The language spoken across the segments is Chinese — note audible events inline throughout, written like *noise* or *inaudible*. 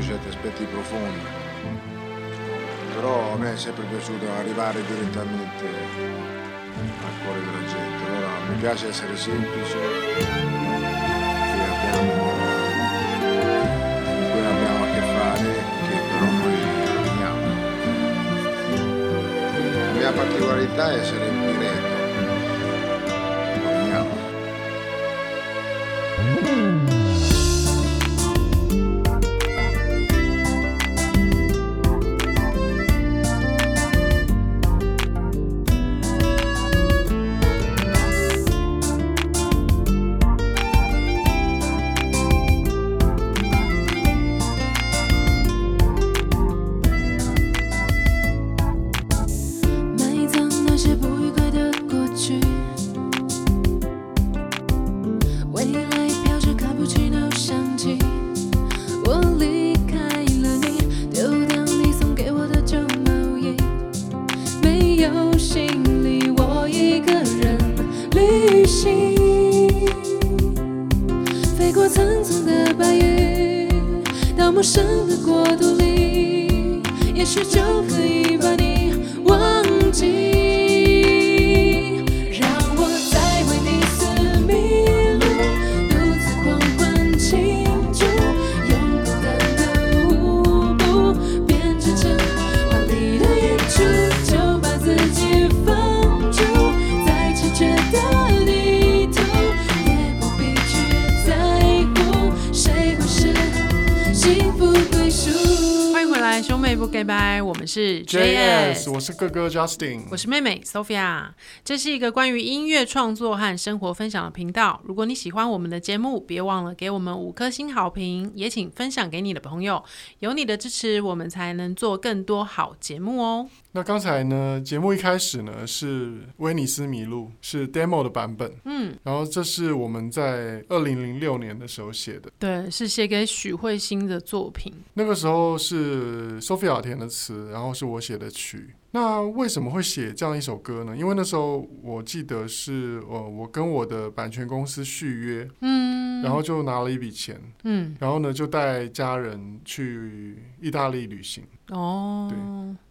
sotto certi aspetti profondi. Però a me è sempre piaciuto arrivare direttamente al cuore della gente. Allora mi piace essere semplice, abbiamo a che fare, che però noi amiamo. La mia particolarità è essere diretto. 妹不给拜，我们是 JS，我是哥哥 Justin，我是妹妹 Sophia。这是一个关于音乐创作和生活分享的频道。如果你喜欢我们的节目，别忘了给我们五颗星好评，也请分享给你的朋友。有你的支持，我们才能做更多好节目哦。那刚才呢，节目一开始呢是威尼斯迷路，是 demo 的版本，嗯，然后这是我们在二零零六年的时候写的，对，是写给许慧欣的作品。那个时候是 Sophia 填的词，然后是我写的曲。那为什么会写这样一首歌呢？因为那时候我记得是呃，我跟我的版权公司续约，嗯，然后就拿了一笔钱，嗯，然后呢就带家人去意大利旅行。哦，对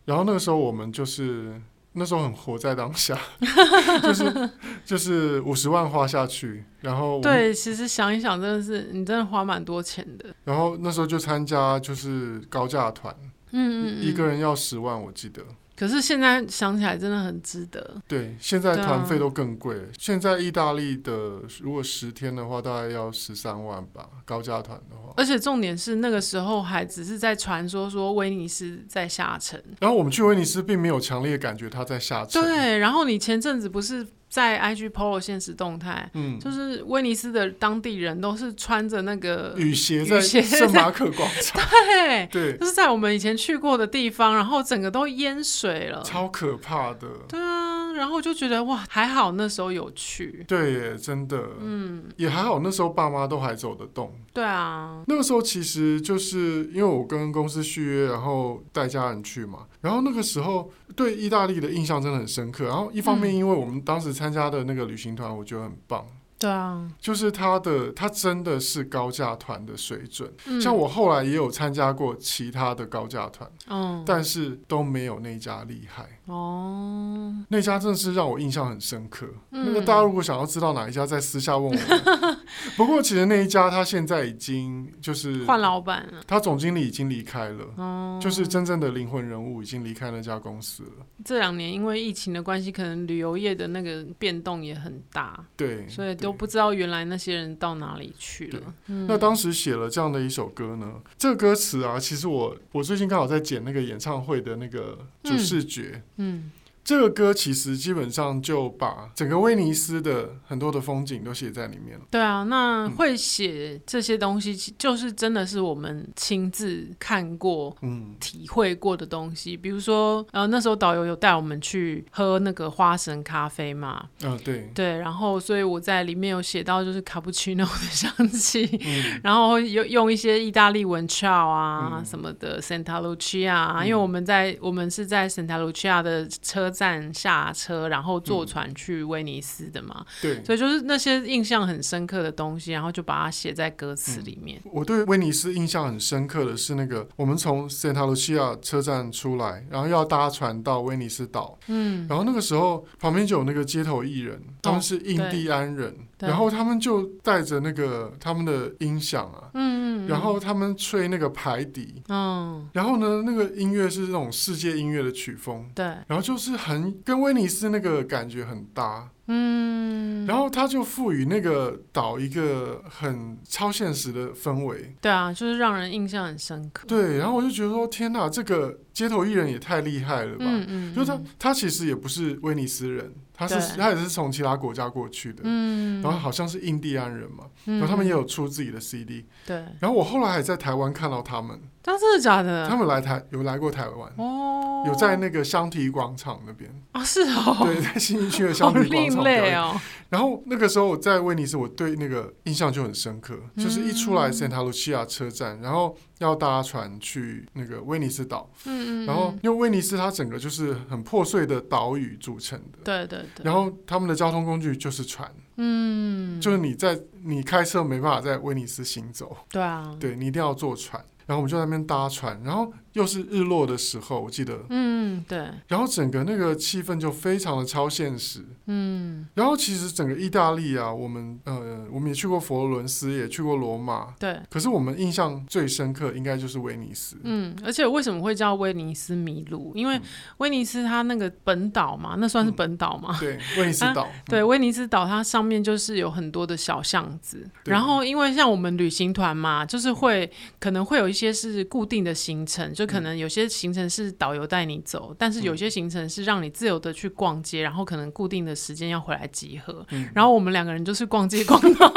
然后那个时候我们就是那时候很活在当下，*laughs* 就是就是五十万花下去，然后对，其实想一想，真的是你真的花蛮多钱的。然后那时候就参加就是高价团，嗯嗯，嗯一个人要十万，我记得。可是现在想起来真的很值得。对，现在团费都更贵了。现在意大利的如果十天的话，大概要十三万吧，高价团的话。而且重点是那个时候还只是在传说说威尼斯在下沉。然后我们去威尼斯，并没有强烈感觉它在下沉。对，然后你前阵子不是在 IG PO 现实动态，嗯，就是威尼斯的当地人都是穿着那个雨鞋在圣马可广场，*laughs* 对，对，就是在我们以前去过的地方，然后整个都淹水了。超可怕的。对啊，然后我就觉得哇，还好那时候有去。对耶，真的，嗯，也还好，那时候爸妈都还走得动。对啊，那个时候其实就是因为我跟公司续约，然后带家人去嘛，然后那个时候对意大利的印象真的很深刻。然后一方面，因为我们当时参加的那个旅行团，我觉得很棒。对啊，就是他的，他真的是高价团的水准。嗯像我后来也有参加过其他的高价团，嗯，但是都没有那家厉害。哦，那家真的是让我印象很深刻。嗯那个大家如果想要知道哪一家，在私下问我们。*laughs* 不过其实那一家他现在已经就是换老板了，他总经理已经离开了，哦，就是真正的灵魂人物已经离开那家公司了。这两年因为疫情的关系，可能旅游业的那个变动也很大，对，所以都对不知道原来那些人到哪里去了。嗯那当时写了这样的一首歌呢，这个歌词啊，其实我我最近刚好在剪那个演唱会的那个主视觉。嗯这个歌其实基本上就把整个威尼斯的很多的风景都写在里面了。对啊，那嗯会写这些东西，其就是真的是我们亲自看过、嗯，体会过的东西。比如说，呃，那时候导游有带我们去喝那个花神咖啡嘛，啊、对，对，然后所以我在里面有写到就是卡布奇诺的香气，*laughs* 嗯，然后用用一些意大利文 ciao 啊、嗯。什么的，Santa Lucia，、因为我们在我们是在 Santa Lucia 的车车站下车，然后坐船去威尼斯的嘛。对，所以就是那些印象很深刻的东西，然后就把它写在歌词里面。我对威尼斯印象很深刻的是那个，我们从 Santa Lucia 车站出来，然后要搭船到威尼斯岛。嗯，然后那个时候旁边就有那个街头艺人，他们是印第安人，哦、然后他们就带着那个他们的音响啊，嗯嗯，然后他们吹那个排笛，嗯，然后呢，那个音乐是那种世界音乐的曲风，对，然后就是很跟威尼斯那个感觉很搭。嗯，然后他就赋予那个岛一个很超现实的氛围。对啊，就是让人印象很深刻。对，然后我就觉得说，天哪，这个街头艺人也太厉害了吧！嗯嗯，就是他，他其实也不是威尼斯人。他是他也是从其他国家过去的，嗯，然后好像是印第安人嘛，嗯、然后他们也有出自己的 CD，对。然后我后来还在台湾看到他们，他真的假的？他们来台有来过台湾哦，有在那个香堤广场那边。啊、哦，是哦，对，在新义区的香堤广场对哦。然后那个时候我在威尼斯，我对那个印象就很深刻，嗯、就是一出来圣塔卢西亚车站，然后要搭船去那个威尼斯岛，嗯嗯，然后因为威尼斯它整个就是很破碎的岛屿组成的，对对对，然后他们的交通工具就是船，嗯，就是你在你开车没办法在威尼斯行走，对啊，对你一定要坐船，然后我们就在那边搭船，然后。又是日落的时候，我记得，嗯，对，然后整个那个气氛就非常的超现实，嗯，然后其实整个意大利啊，我们呃，我们也去过佛罗伦斯，也去过罗马，对，可是我们印象最深刻应该就是威尼斯，嗯，而且为什么会叫威尼斯迷路？因为威尼斯它那个本岛嘛，那算是本岛嘛，对，威尼斯岛，*laughs* 对，威尼斯岛它上面就是有很多的小巷子，然后因为像我们旅行团嘛，就是会可能会有一些是固定的行程。就可能有些行程是导游带你走，但是有些行程是让你自由的去逛街，然后可能固定的时间要回来集合。嗯、然后我们两个人就是逛街逛到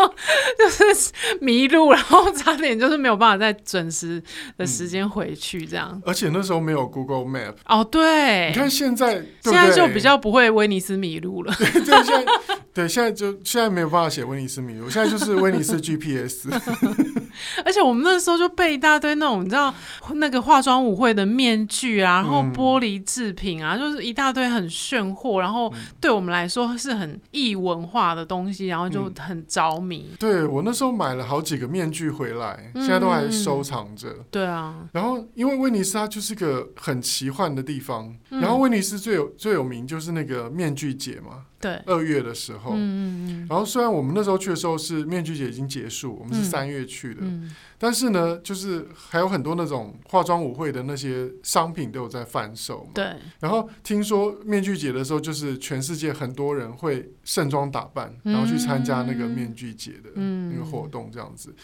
就是迷路，然后差点就是没有办法在准时的时间回去这样。嗯、而且那时候没有 Google Map 哦，对，你看现在现在就比较不会威尼斯迷路了。对，对，现在对现在就现在没有办法写威尼斯迷路，现在就是威尼斯 GPS。*laughs* 而且我们那时候就背一大堆那种你知道那个化妆舞会的面具啊，然后玻璃制品啊，嗯、就是一大堆很炫货，然后对我们来说是很异文化的东西，然后就很着迷。嗯、对，我那时候买了好几个面具回来，现在都还收藏着。嗯、对啊，然后因为威尼斯它就是个很奇幻的地方，嗯、然后威尼斯最有最有名就是那个面具节嘛。对，二月的时候，嗯、然后虽然我们那时候去的时候是面具节已经结束，我们是三月去的，嗯。嗯、但是呢，就是还有很多那种化妆舞会的那些商品都有在贩售嘛。对。然后听说面具节的时候，就是全世界很多人会盛装打扮，然后去参加那个面具节的那个活动，这样子，嗯、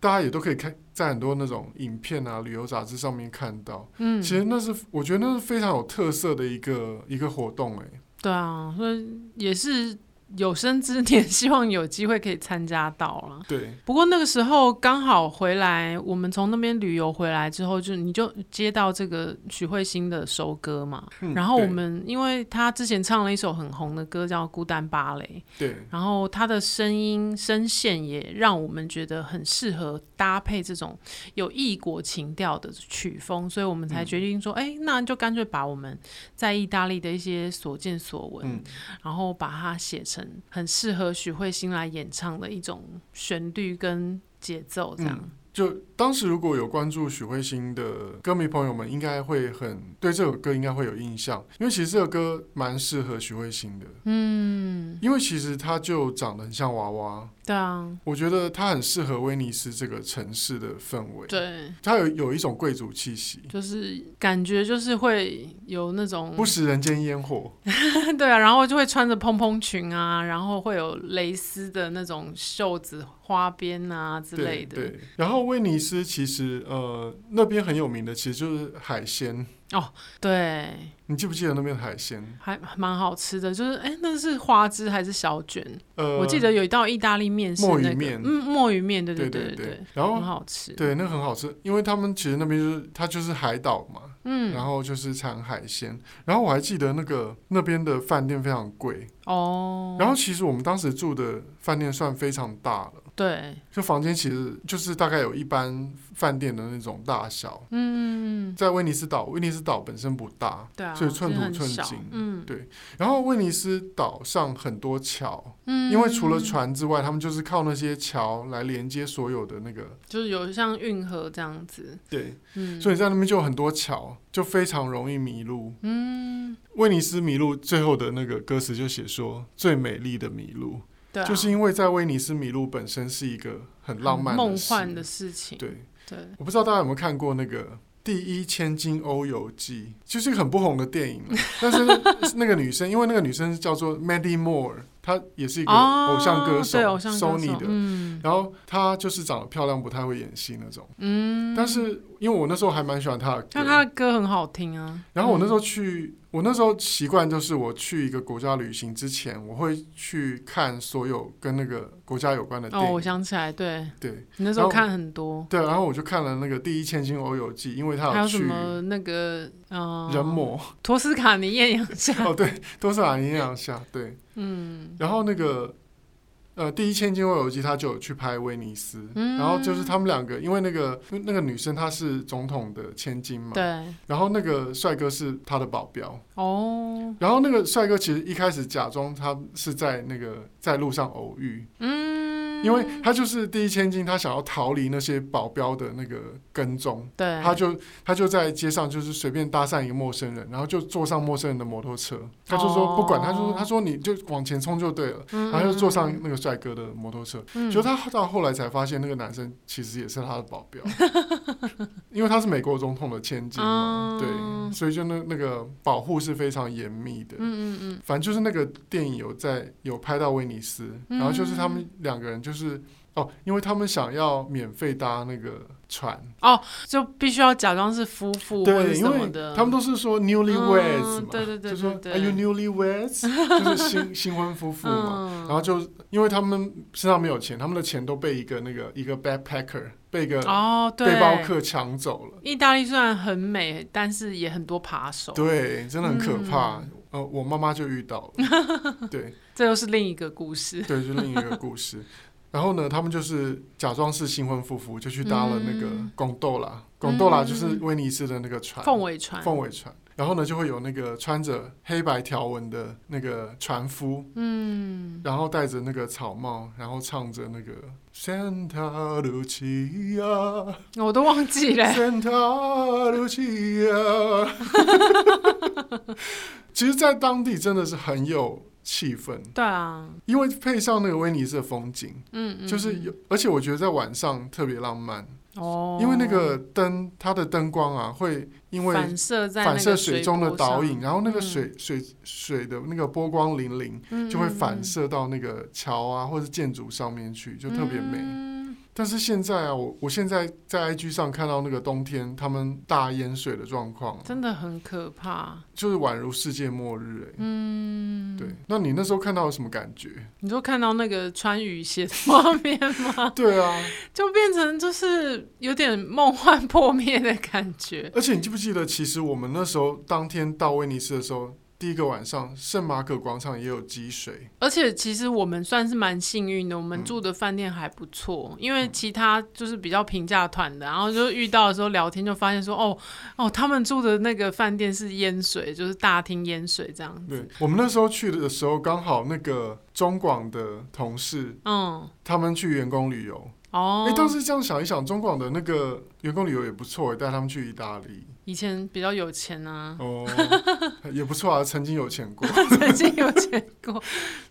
大家也都可以看在很多那种影片啊、旅游杂志上面看到。嗯，其实那是我觉得那是非常有特色的一个一个活动，哎。对啊，所以也是。有生之年，希望有机会可以参加到了。对，不过那个时候刚好回来，我们从那边旅游回来之后，就你就接到这个许慧欣的收歌嘛。嗯、然后我们因为他之前唱了一首很红的歌叫《孤单芭蕾》，对。然后他的声音声线也让我们觉得很适合搭配这种有异国情调的曲风，所以我们才决定说，哎、嗯，那就干脆把我们在意大利的一些所见所闻，嗯、然后把它写成。很适合许慧欣来演唱的一种旋律跟节奏，这样。就当时如果有关注许慧欣的歌迷朋友们，应该会很对这首歌应该会有印象，因为其实这首歌蛮适合许慧欣的。嗯，因为其实她就长得很像娃娃。对啊，我觉得她很适合威尼斯这个城市的氛围。对，她有有一种贵族气息，就是感觉就是会有那种不食人间烟火。*laughs* 对啊，然后就会穿着蓬蓬裙啊，然后会有蕾丝的那种袖子。花边啊之类的，对，然后威尼斯其实呃那边很有名的，其实就是海鲜。哦。对，你记不记得那边的海鲜还蛮好吃的？就是哎，那是花枝还是小卷？呃，我记得有一道意大利面是、那个、墨鱼面，嗯，墨鱼面，对对对对，对，对，然后很好吃，对，那个很好吃，因为他们其实那边就是它就是海岛嘛。嗯，然后就是产海鲜，然后我还记得那个那边的饭店非常贵哦。然后其实我们当时住的饭店算非常大了，对，就房间其实就是大概有一般饭店的那种大小。嗯，在威尼斯岛，威尼斯岛本身不大，对啊，所以寸土寸金。嗯，对。然后威尼斯岛上很多桥，嗯，因为除了船之外，他们就是靠那些桥来连接所有的那个。就是有像运河这样子。对，嗯，所以在那边就有很多桥，就非常容易迷路。嗯，威尼斯迷路最后的那个歌词就写说：“最美丽的迷路。”对啊，就是因为在威尼斯迷路本身是一个很浪漫、梦幻的事情。对对，我不知道大家有没有看过那个《第一千金欧游记》，就是一个很不红的电影。*laughs* 但是那个女生，因为那个女生叫做 Mandy Moore，她也是一个偶像歌手，哦、对，偶像歌手，Sony 的。嗯，然后她就是长得漂亮，不太会演戏那种。嗯，但是因为我那时候还蛮喜欢她的歌，但她的歌很好听啊。然后我那时候去。嗯我那时候习惯就是，我去一个国家旅行之前，我会去看所有跟那个国家有关的电影。哦，我想起来，对，对，你那时候看很多。对，然后我就看了那个《第一千金欧游记》，因为他有去。还有什么那个嗯，人魔托斯卡尼艳阳下。哦，对，托斯卡尼艳阳下，对，嗯，然后那个。呃，第一千金未游记他就有去拍威尼斯，嗯、然后就是他们两个，因为那个那个女生她是总统的千金嘛，对，然后那个帅哥是他的保镖，哦，然后那个帅哥其实一开始假装他是在那个在路上偶遇，嗯，因为他就是第一千金，他想要逃离那些保镖的那个跟踪，对，他就他就在街上就是随便搭讪一个陌生人，然后就坐上陌生人的摩托车，他就说不管，他就说他说你就往前冲就对了，嗯、然后就坐上那个。帅哥的摩托车，嗯、就他到后来才发现，那个男生其实也是他的保镖，*laughs* 因为他是美国总统的千金嘛，嗯、对，所以就那那个保护是非常严密的。嗯嗯嗯，反正就是那个电影有在有拍到威尼斯，嗯、然后就是他们两个人就是哦，因为他们想要免费搭那个船哦，就必须要假装是夫妇对，因为，他们都是说 newlyweds 对对对，就说 Are you newlyweds？就是新 *laughs* 新婚夫妇嘛，嗯、然后就因为他们身上没有钱，他们的钱都被一个那个一个 backpacker 被一个哦背包客抢走了。意大利虽然很美，但是也很多扒手，对，真的很可怕。嗯、呃，我妈妈就遇到了，*laughs* 对，这又是另一个故事，对，就另一个故事。然后呢，他们就是假装是新婚夫妇，就去搭了那个贡多拉。贡多拉就是威尼斯的那个船，凤尾船。凤尾船。然后呢，就会有那个穿着黑白条纹的那个船夫，嗯，然后戴着那个草帽，然后唱着那个 Santa Lucia，我都忘记了。Santa Lucia，*laughs* 其实，在当地真的是很有。气氛，对啊，因为配上那个威尼斯的风景，嗯，嗯，就是有，而且我觉得在晚上特别浪漫。哦，因为那个灯，它的灯光啊，会因为反射在反射水中的倒影，然后那个水、嗯、水水的那个波光粼粼，就会反射到那个桥啊或者建筑上面去，就特别美。嗯但是现在啊，我我现在在 IG 上看到那个冬天他们大淹水的状况，真的很可怕，就是宛如世界末日哎、欸。嗯，对。那你那时候看到有什么感觉？你说看到那个穿雨鞋的画面吗？*laughs* 对啊，就变成就是有点梦幻破灭的感觉。而且你记不记得，其实我们那时候当天到威尼斯的时候。第一个晚上，圣马可广场也有积水，而且其实我们算是蛮幸运的，我们住的饭店还不错，嗯、因为其他就是比较平价团的，然后就遇到的时候聊天就发现说，哦哦，他们住的那个饭店是淹水，就是大厅淹水这样子。对，我们那时候去的时候，刚好那个中广的同事，嗯，他们去员工旅游。哦，哎、欸，当时这样想一想，中广的那个员工旅游也不错，带他们去意大利。以前比较有钱啊，哦，也不错啊，曾经有钱过，*laughs* 曾经有钱过，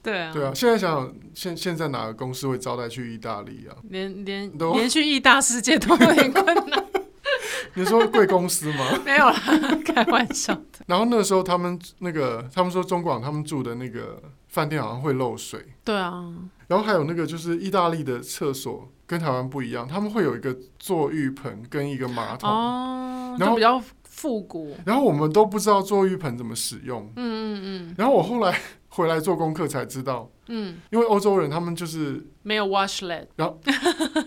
对啊，对啊。现在想想，现现在哪个公司会招待去意大利啊？连连都连去意大世界都有点困难。*laughs* 你说贵公司吗？*laughs* 没有啦，开玩笑的。然后那个时候，他们那个他们说中广他们住的那个饭店好像会漏水。对啊。然后还有那个就是意大利的厕所跟台湾不一样，他们会有一个坐浴盆跟一个马桶。哦。然后比较复古。然后我们都不知道坐浴盆怎么使用。嗯嗯嗯。然后我后来 *laughs* 回来做功课才知道，嗯，因为欧洲人他们就是没有 washlet 然后。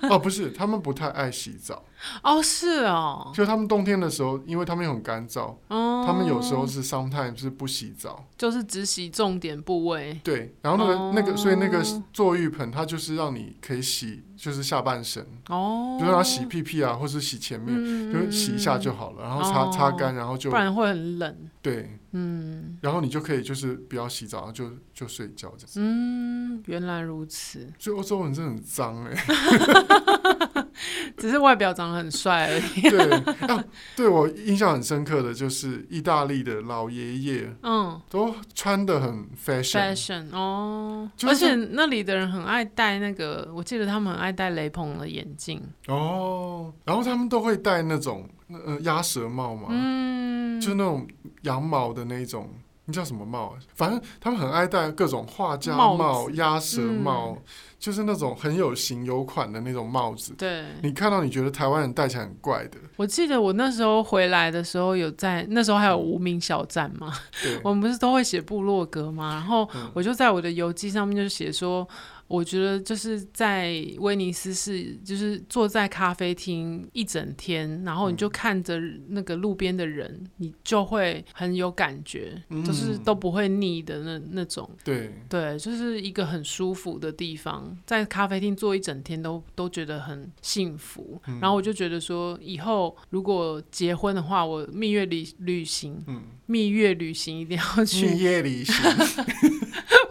*laughs* 哦，不是，他们不太爱洗澡。哦，是哦，就他们冬天的时候，因为他们又很干燥，哦，他们有时候是 sometimes 是不洗澡，就是只洗重点部位。对，然后那个、哦、那个，所以那个坐浴盆它就是让你可以洗，就是下半身，哦，就是让它洗屁屁啊，或是洗前面，嗯、就洗一下就好了，然后擦、哦、擦干，然后就不然会很冷。对，嗯，然后你就可以就是不要洗澡，就就睡觉这样子。嗯，原来如此。所以欧洲人真的很脏哎、欸，*laughs* 只是外表长得很帅而已。*laughs* 对，啊，对我印象很深刻的就是意大利的老爷爷，嗯，都穿的很 fashion fashion 哦，就是、而且那里的人很爱戴那个，我记得他们很爱戴雷朋的眼镜哦，然后他们都会戴那种呃鸭舌帽嘛，嗯，就是那种羊毛的那种。你叫什么帽？反正他们很爱戴各种画家帽、鸭舌帽，嗯、就是那种很有型有款的那种帽子。对，你看到你觉得台湾人戴起来很怪的。我记得我那时候回来的时候有在，那时候还有无名小站嘛，对，*laughs* 我们不是都会写部落格嘛，然后我就在我的游记上面就写说。我觉得就是在威尼斯是，就是坐在咖啡厅一整天，然后你就看着那个路边的人，嗯、你就会很有感觉，嗯、就是都不会腻的那那种。对对，就是一个很舒服的地方，在咖啡厅坐一整天都都觉得很幸福。嗯、然后我就觉得说，以后如果结婚的话，我蜜月旅旅行，嗯、蜜月旅行一定要去蜜月旅行。*laughs*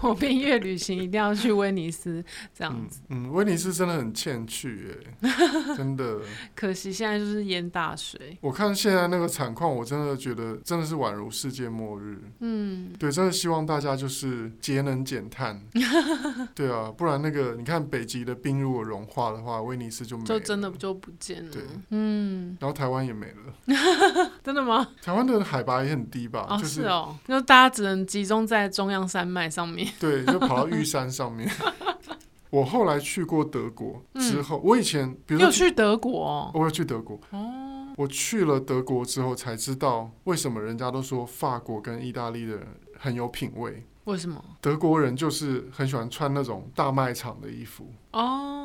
*laughs* 我蜜月旅行一定要去威尼斯，这样子。嗯，威尼斯真的很欠去哎，真的。可惜现在就是淹大水。我看现在那个惨况，我真的觉得真的是宛如世界末日。嗯，对，真的希望大家就是节能减碳。对啊，不然那个你看北极的冰如果融化的话，威尼斯就没了，就真的就不见了。对，嗯。然后台湾也没了。真的吗？台湾的海拔也很低吧？哦，就是哦，那大家只能集中在中央山脉上面。对，就跑到玉山上面。*laughs* 我后来去过德国之后，嗯、我以前比如说去德国、哦，我有去德国。哦，我去了德国之后才知道，为什么人家都说法国跟意大利的人很有品味。为什么？德国人就是很喜欢穿那种大卖场的衣服。哦。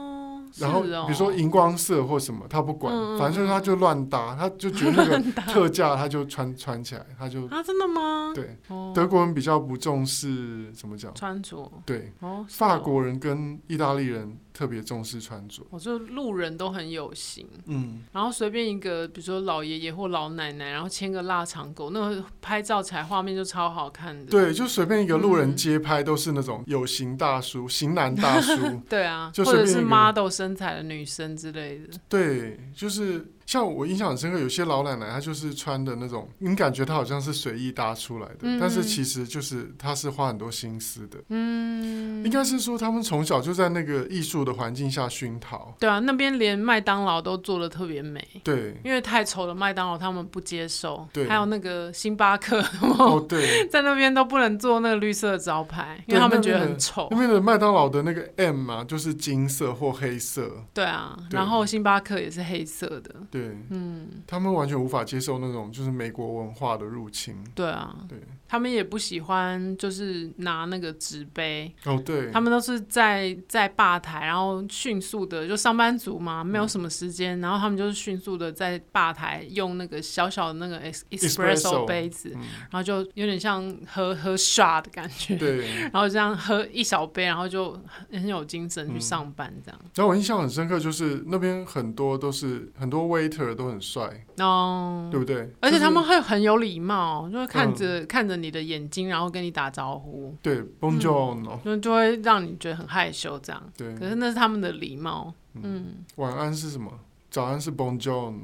然后比如说荧光色或什么，他不管，嗯、反正他就乱搭，他就觉得那个 *laughs* 特价，他就穿穿起来，他就啊，真的吗？对，哦、德国人比较不重视怎么讲？穿着，对，哦，法国人跟意大利人特别重视穿着，我觉得路人都很有型，嗯，然后随便一个，比如说老爷爷或老奶奶，然后牵个腊肠狗，那个拍照起来画面就超好看的，对，就随便一个路人街拍都是那种有型大叔、型男大叔，*laughs* 对啊，就或者是 model 身材的女生。之类的，对，就是像我印象很深刻，有些老奶奶她就是穿的那种，你感觉她好像是随意搭出来的，嗯、但是其实就是她是花很多心思的。嗯，应该是说他们从小就在那个艺术的环境下熏陶。对啊，那边连麦当劳都做的特别美。对，因为太丑了麦当劳他们不接受。对，还有那个星巴克，*laughs* 哦对，在那边都不能做那个绿色的招牌，因为他们觉得很丑。那边的麦当劳的那个 M 嘛，就是金色或黑色。对啊。然后星巴克也是黑色的，对，嗯，他们完全无法接受那种就是美国文化的入侵，对啊，对，他们也不喜欢就是拿那个纸杯，哦，对，他们都是在在吧台，然后迅速的就上班族嘛，没有什么时间，嗯、然后他们就是迅速的在吧台用那个小小的那个 espresso 杯子，嗯、然后就有点像喝喝 shot 的感觉，对，*laughs* 然后这样喝一小杯，然后就很有精神去上班这样。嗯、然后我印象很深刻就是。那边很多都是很多 waiter 都很帅哦，对不对？而且他们会很有礼貌，就会看着、嗯、看着你的眼睛，然后跟你打招呼。对，Bonjour，就就会让你觉得很害羞这样。对，可是那是他们的礼貌。嗯，嗯，晚安是什么？早安是 Bonjour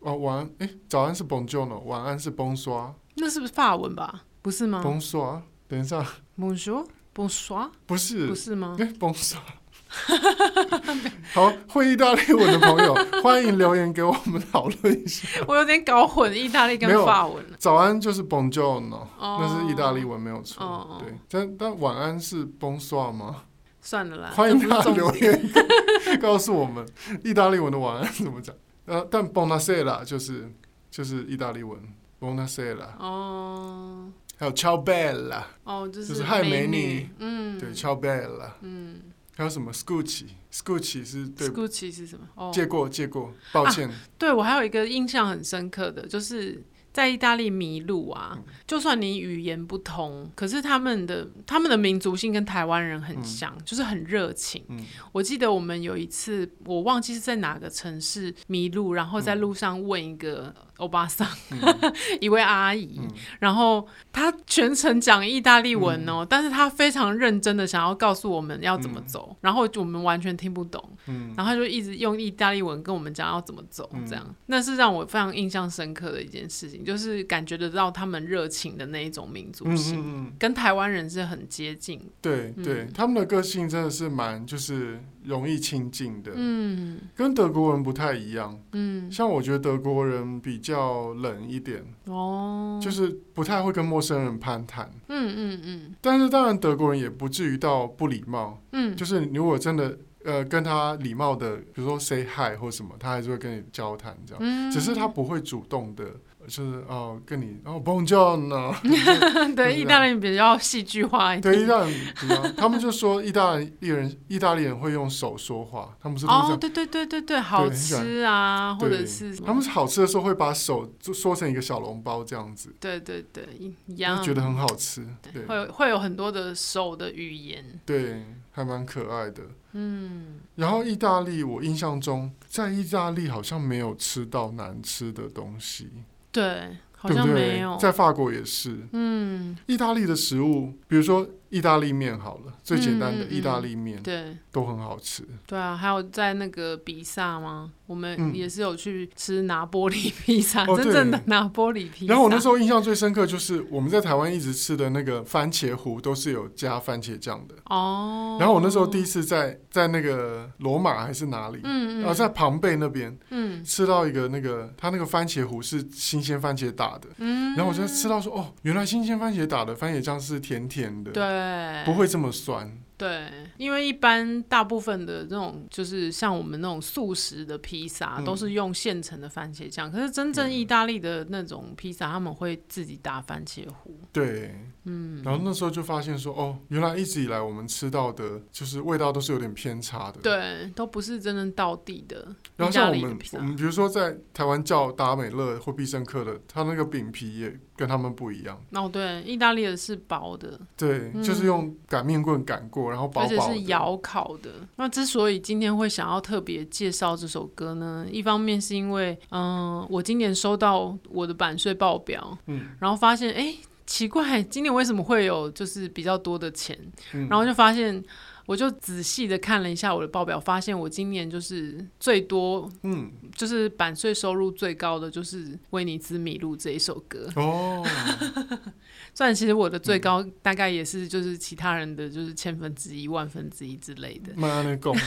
哦，晚安哎，早安是 Bonjour 晚安是 Bonsoir。那是不是法文吧？不是吗？Bonsoir，等一下，Bonjour，Bonsoir，不是，不是吗？哎，Bonsoir。*laughs* 好，会意大利文的朋友，*laughs* 欢迎留言给我们讨论一下。我有点搞混意大利跟法文了。早安就是 Buongiorno，、哦、那是意大利文没有错。哦、对，但但晚安是 Bonsoir 吗？算了啦，欢迎大家留言 *laughs* 告诉我们意大利文的晚安怎么讲。呃，但 Buonasera 就是就是意大利文 Buonasera。哦。还有 Ciao Bella，哦，就就是嗨美女女，嗯，对 Ciao Bella，嗯还有什么？Scoochie，Scoochie 是对，Gucci 是什么？哦，借过借过，抱歉，对我还有一个印象很深刻的，就是在意大利迷路啊，嗯。就算你语言不通，可是他们的他们的民族性跟台湾人很像，就是很热情。嗯。我记得我们有一次，我忘记是在哪个城市迷路，然后在路上问一个欧巴桑，*laughs* 一位阿姨，嗯。然后她全程讲意大利文哦，但是她非常认真的想要告诉我们要怎么走，然后我们完全听不懂，嗯。然后她就一直用意大利文跟我们讲要怎么走，这样，那是让我非常印象深刻的一件事情，就是感觉得到他们热情的那一种民族嗯性，嗯嗯，跟台湾人是很接近，对对，他们的个性真的是蛮就是容易亲近的，嗯跟德国人不太一样。嗯，像我觉得德国人比较冷一点，哦，就是不太会跟陌生人攀谈。嗯嗯嗯但是当然，德国人也不至于到不礼貌。嗯，就是你如果真的呃跟他礼貌的，比如说 say hi 或什么，他还是会跟你交谈这样。嗯只是他不会主动的，就是哦跟你哦 Bonjour 呢。*laughs* 对 *laughs* 意大利人比较戏剧化一点，对，意大利？他们就说意大利人，*laughs* 意大利人会用手说话，他们是哦，样。对对对对对，好吃啊，或者是他们是好吃的时候会把手就缩成一个小笼包这样子，对对对一样，觉得很好吃。对会有会有很多的手的语言，对，还蛮可爱的。嗯，然后意大利，我印象中在意大利好像没有吃到难吃的东西，对，好像没有，在法国也是，嗯，意大利的食物，比如说意大利面好了，最简单的意大利面对。都很好吃。对啊，还有在那个比萨吗？我们嗯。也是有去吃拿玻璃披萨，哦真正的拿玻璃披萨。然后我那时候印象最深刻就是我们在台湾一直吃的那个番茄糊都是有加番茄酱的。哦，然后我那时候第一次在在那个罗马还是哪里，嗯嗯，然后在庞贝那边嗯。吃到一个那个他那个番茄糊是新鲜番茄打的，嗯，然后我就吃到说哦，原来新鲜番茄打的番茄酱是甜甜的，对，不会这么酸。对，因为一般大部分的这种就是像我们那种素食的披萨，嗯都是用现成的番茄酱。可是真正意大利的那种披萨，他们会自己打番茄糊。对，嗯，然后那时候就发现说哦，原来一直以来我们吃到的就是味道都是有点偏差的。。对，都不是真正到地的然后意像我们。我们比如说在台湾叫达美乐或必胜客的，它那个饼皮也跟他们不一样。哦，对，意大利的是薄的，对，嗯就是用擀面棍擀过，然后薄而且薄的。是窑烤的。那之所以今天会想要特别介绍这首歌呢，一方面是因为，嗯、我今年收到我的版税报表，嗯然后发现，哎，奇怪，今年为什么会有就是比较多的钱？嗯然后就发现，我就仔细的看了一下我的报表，发现我今年就是最多，嗯就是版税收入最高的就是《威尼斯迷路》这一首歌。哦，*laughs* 虽然其实我的最嗯高大概也是就是其他人的就是千分之一、万分之一之类的。妈那拱啊，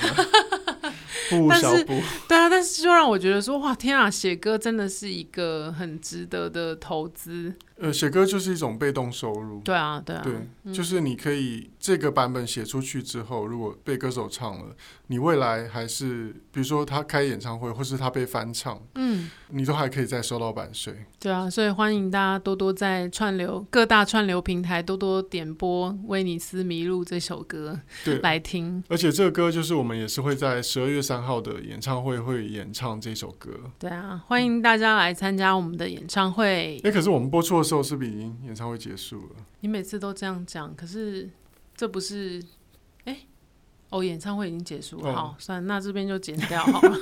*laughs* 不无但是小补。对啊，但是就让我觉得说，哇，天啊，写歌真的是一个很值得的投资。呃，写歌就是一种被动收入。对啊，对啊，对，就是你可以这个版本写出去之后，如果被歌手唱了，你未来还是比如说他开演唱会，或是他被翻唱，嗯，你都还可以再收到版税。对啊，所以欢迎大家多多在串流各大串流平台多多点播《威尼斯迷路》这首歌对，来听。而且这个歌就是我们也是会在十二月三号的演唱会会演唱这首歌。对啊，欢迎大家来参加我们的演唱会。哎，可是我们播出的时候是不是已经演唱会结束了？你每次都这样讲，可是这不是，哎，哦，演唱会已经结束了。哦好，算了，那这边就剪掉好了。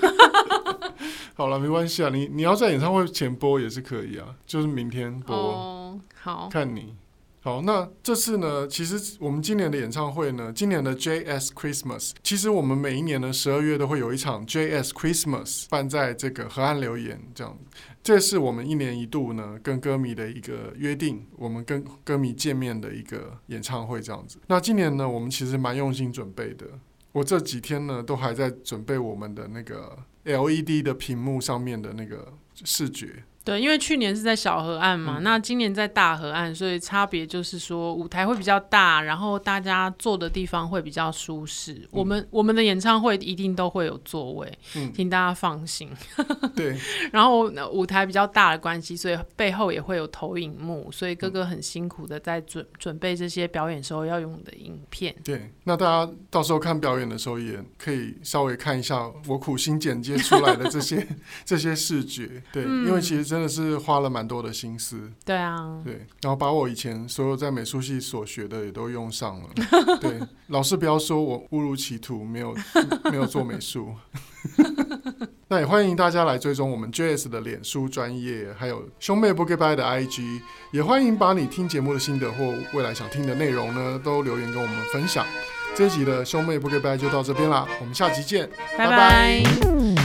好 *laughs* 了，没关系啊，你你要在演唱会前播也是可以啊，就是明天播，哦，好，看你。好，那这次呢，其实我们今年的演唱会呢，今年的 JS Christmas，其实我们每一年的十二月都会有一场 JS Christmas 办在这个河岸留言，这样，这是我们一年一度呢跟歌迷的一个约定，我们跟歌迷见面的一个演唱会这样子。那今年呢，我们其实蛮用心准备的，我这几天呢都还在准备我们的那个 LED 的屏幕上面的那个视觉。对，因为去年是在小河岸嘛，嗯、那今年在大河岸，所以差别就是说舞台会比较大，然后大家坐的地方会比较舒适。嗯、我们我们的演唱会一定都会有座位，嗯，请大家放心。*laughs* 对，然后舞台比较大的关系，所以背后也会有投影幕，所以哥哥很辛苦的在准准备这些表演时候要用的影片。对，那大家到时候看表演的时候也可以稍微看一下我苦心剪接出来的这些 *laughs* 这些视觉，对，嗯、因为其实真的是花了蛮多的心思。对啊，对，然后把我以前所有在美术系所学的也都用上了。*laughs* 对，老师不要说我误入歧途，没有 *laughs* 没有做美术。*laughs* 那也欢迎大家来追踪我们 JS 的脸书专业，还有兄妹不给拜的 IG，也欢迎把你听节目的心得或未来想听的内容呢，都留言跟我们分享。这一集的兄妹不给拜就到这边啦，我们下集见，拜拜。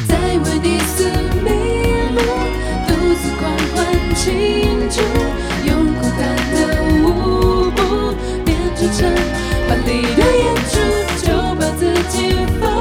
拜拜。庆祝，用孤单的舞步编织成华丽的演出，就把自己放。